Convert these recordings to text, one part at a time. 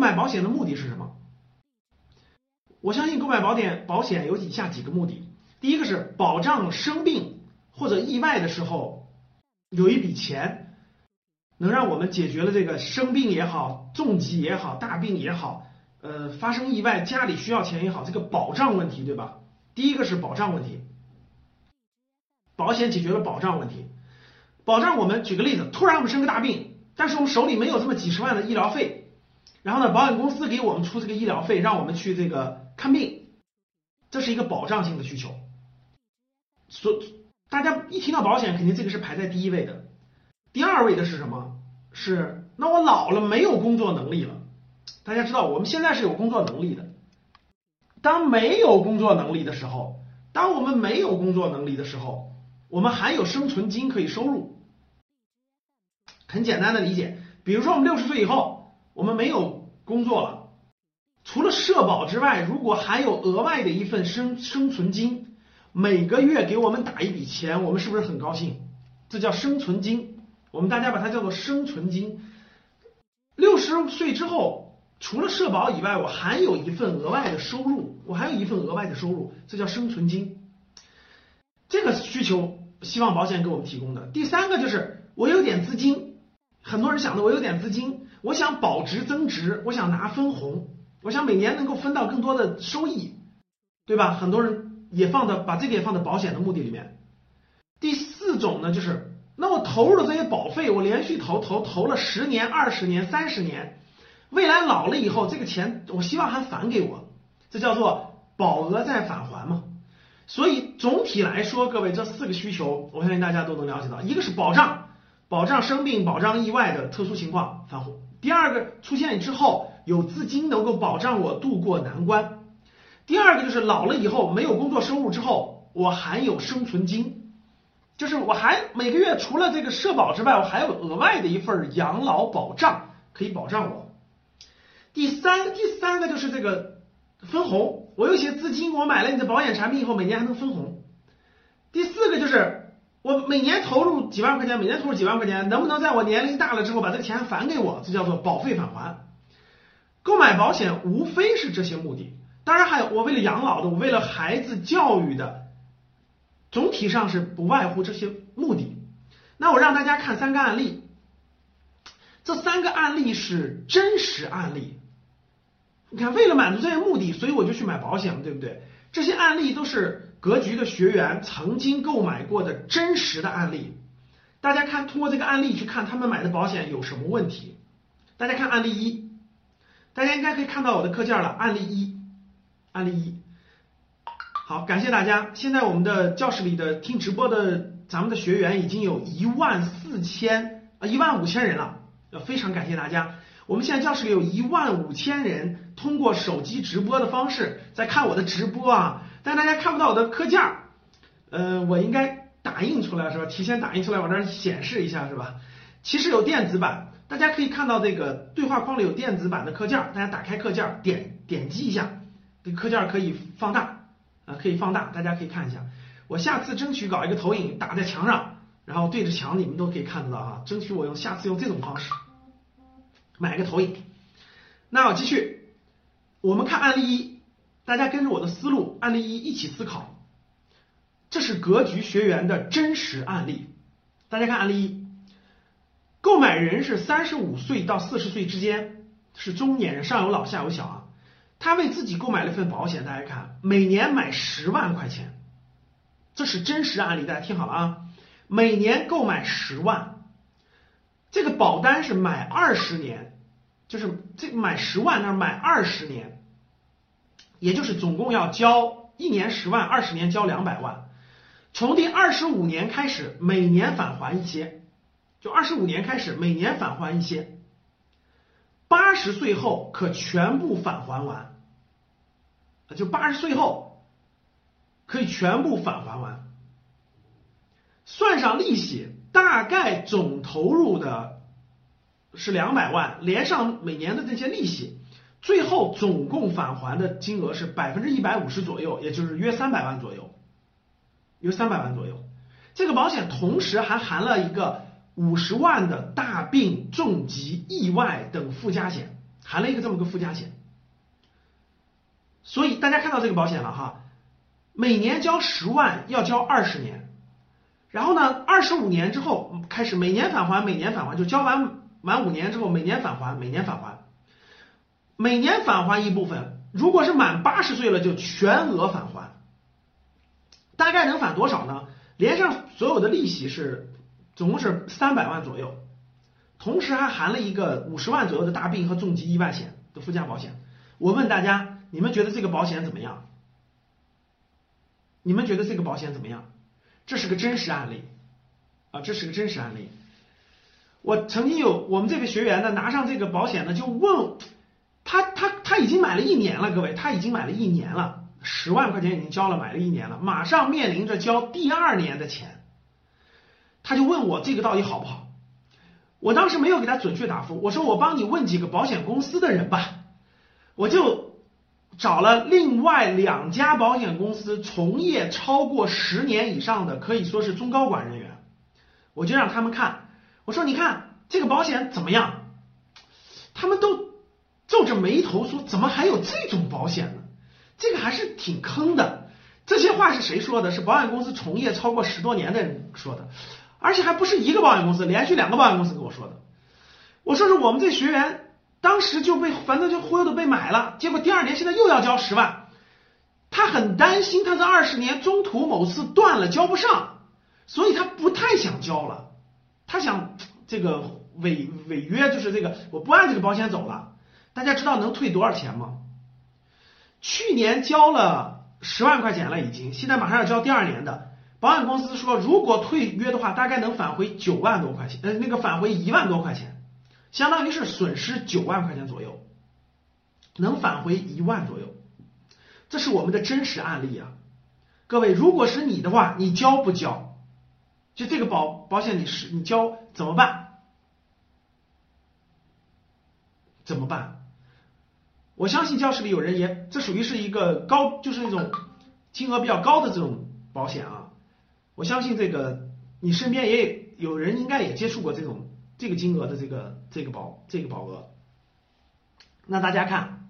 买保险的目的是什么？我相信购买保险保险有以下几个目的：第一个是保障生病或者意外的时候有一笔钱，能让我们解决了这个生病也好、重疾也好、大病也好，呃，发生意外家里需要钱也好，这个保障问题，对吧？第一个是保障问题，保险解决了保障问题，保障我们举个例子，突然我们生个大病，但是我们手里没有这么几十万的医疗费，然后呢，保险公司给我们出这个医疗费，让我们去这个看病，这是一个保障性的需求。所大家一听到保险，肯定这个是排在第一位的。第二位的是什么？是那我老了没有工作能力了。大家知道我们现在是有工作能力的，当没有工作能力的时候，当我们没有工作能力的时候，我们还有生存金可以收入。很简单的理解，比如说我们六十岁以后，我们没有工作了，除了社保之外，如果还有额外的一份生生存金，每个月给我们打一笔钱，我们是不是很高兴？这叫生存金，我们大家把它叫做生存金。六十岁之后，除了社保以外，我还有一份额外的收入，我还有一份额外的收入，这叫生存金。这个需求希望保险给我们提供的。第三个就是我有点资金。很多人想的，我有点资金，我想保值增值，我想拿分红，我想每年能够分到更多的收益，对吧？很多人也放到把这个也放在保险的目的里面。第四种呢，就是那我投入的这些保费，我连续投投投了十年、二十年、三十年，未来老了以后，这个钱我希望还返给我，这叫做保额再返还嘛。所以总体来说，各位这四个需求，我相信大家都能了解到，一个是保障。保障生病、保障意外的特殊情况返还。第二个出现之后，有资金能够保障我度过难关。第二个就是老了以后没有工作收入之后，我还有生存金，就是我还每个月除了这个社保之外，我还有额外的一份养老保障可以保障我。第三第三个就是这个分红，我有些资金，我买了你的保险产品以后，每年还能分红。第四个就是。我每年投入几万块钱，每年投入几万块钱，能不能在我年龄大了之后把这个钱返给我？这叫做保费返还。购买保险无非是这些目的，当然还有我为了养老的，我为了孩子教育的，总体上是不外乎这些目的。那我让大家看三个案例，这三个案例是真实案例。你看，为了满足这些目的，所以我就去买保险了，对不对？这些案例都是。格局的学员曾经购买过的真实的案例，大家看，通过这个案例去看他们买的保险有什么问题。大家看案例一，大家应该可以看到我的课件了。案例一，案例一，好，感谢大家。现在我们的教室里的听直播的咱们的学员已经有一万四千啊一万五千人了，非常感谢大家。我们现在教室里有一万五千人通过手机直播的方式在看我的直播啊。但大家看不到我的课件儿，呃，我应该打印出来是吧？提前打印出来往这儿显示一下是吧？其实有电子版，大家可以看到这个对话框里有电子版的课件儿，大家打开课件儿，点点击一下，这课件儿可以放大啊，可以放大，大家可以看一下。我下次争取搞一个投影打在墙上，然后对着墙，你们都可以看得到哈。争取我用下次用这种方式买个投影。那我继续，我们看案例一。大家跟着我的思路，案例一一起思考。这是格局学员的真实案例。大家看案例一，购买人是三十五岁到四十岁之间，是中年人，上有老下有小啊。他为自己购买了一份保险，大家看，每年买十万块钱，这是真实案例，大家听好了啊，每年购买十万，这个保单是买二十年，就是这买十万，那买二十年。也就是总共要交一年十万，二十年交两百万，从第二十五年开始每年返还一些，就二十五年开始每年返还一些，八十岁后可全部返还完，就八十岁后可以全部返还完，算上利息，大概总投入的是两百万，连上每年的这些利息。最后总共返还的金额是百分之一百五十左右，也就是约三百万左右，约三百万左右。这个保险同时还含了一个五十万的大病、重疾、意外等附加险，含了一个这么个附加险。所以大家看到这个保险了哈，每年交十万，要交二十年，然后呢，二十五年之后开始每年返还，每年返还，就交完满五年之后每年返还，每年返还，每年返还一部分，如果是满八十岁了就全额返还，大概能返多少呢？连上所有的利息是总共是三百万左右，同时还含了一个五十万左右的大病和重疾意外险的附加保险。我问大家。你们觉得这个保险怎么样？你们觉得这个保险怎么样？这是个真实案例啊，这是个真实案例。我曾经有我们这位学员呢，拿上这个保险呢，就问他，他他已经买了一年了，各位，他已经买了一年了，十万块钱已经交了，买了一年了，马上面临着交第二年的钱，他就问我这个到底好不好？我当时没有给他准确答复，我说我帮你问几个保险公司的人吧，我就。找了另外两家保险公司从业超过十年以上的，可以说是中高管人员，我就让他们看，我说你看这个保险怎么样？他们都皱着眉头说，怎么还有这种保险呢？这个还是挺坑的。这些话是谁说的？是保险公司从业超过十多年的人说的，而且还不是一个保险公司，连续两个保险公司跟我说的。我说是我们这学员。当时就被反正就忽悠的被买了，结果第二年现在又要交十万，他很担心他这二十年中途某次断了交不上，所以他不太想交了，他想这个违违约就是这个我不按这个保险走了，大家知道能退多少钱吗？去年交了十万块钱了已经，现在马上要交第二年的，保险公司说如果退约的话，大概能返回九万多块钱，呃那个返回一万多块钱。相当于是损失九万块钱左右，能返回一万左右，这是我们的真实案例啊！各位，如果是你的话，你交不交？就这个保保险，你是你交怎么办？怎么办？我相信教室里有人也，这属于是一个高，就是那种金额比较高的这种保险啊！我相信这个你身边也有人应该也接触过这种。这个金额的这个这个保这个保额，那大家看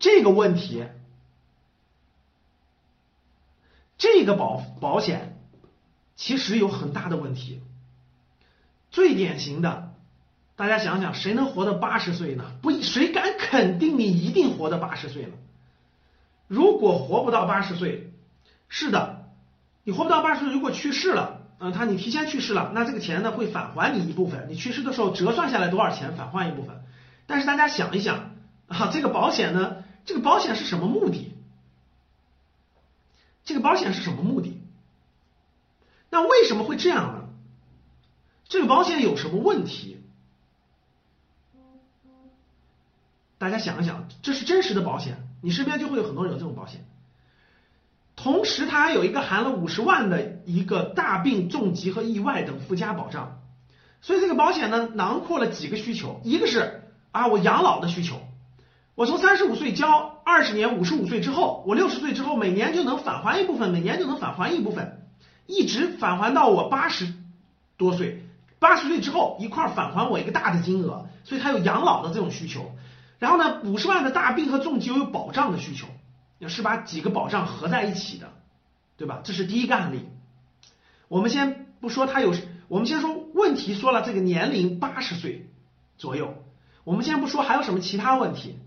这个问题，这个保保险其实有很大的问题。最典型的，大家想想，谁能活到八十岁呢？不，谁敢肯定你一定活到八十岁呢？如果活不到八十岁，是的，你活不到八十岁，如果去世了。嗯，他你提前去世了，那这个钱呢会返还你一部分，你去世的时候折算下来多少钱返还一部分。但是大家想一想啊，这个保险呢，这个保险是什么目的？这个保险是什么目的？那为什么会这样呢？这个保险有什么问题？大家想一想，这是真实的保险，你身边就会有很多人有这种保险。同时，它还有一个含了五十万的一个大病、重疾和意外等附加保障，所以这个保险呢，囊括了几个需求，一个是啊，我养老的需求，我从三十五岁交二十年，五十五岁之后，我六十岁之后每年就能返还一部分，每年就能返还一部分，一直返还到我八十多岁，八十岁之后一块返还我一个大的金额，所以它有养老的这种需求。然后呢，五十万的大病和重疾又有保障的需求。也是把几个保障合在一起的，对吧？这是第一个案例。我们先不说他有，我们先说问题。说了这个年龄八十岁左右，我们先不说还有什么其他问题。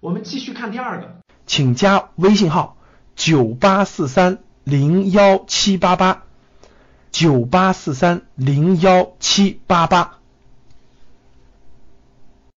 我们继续看第二个，请加微信号九八四三零幺七八八九八四三零幺七八八。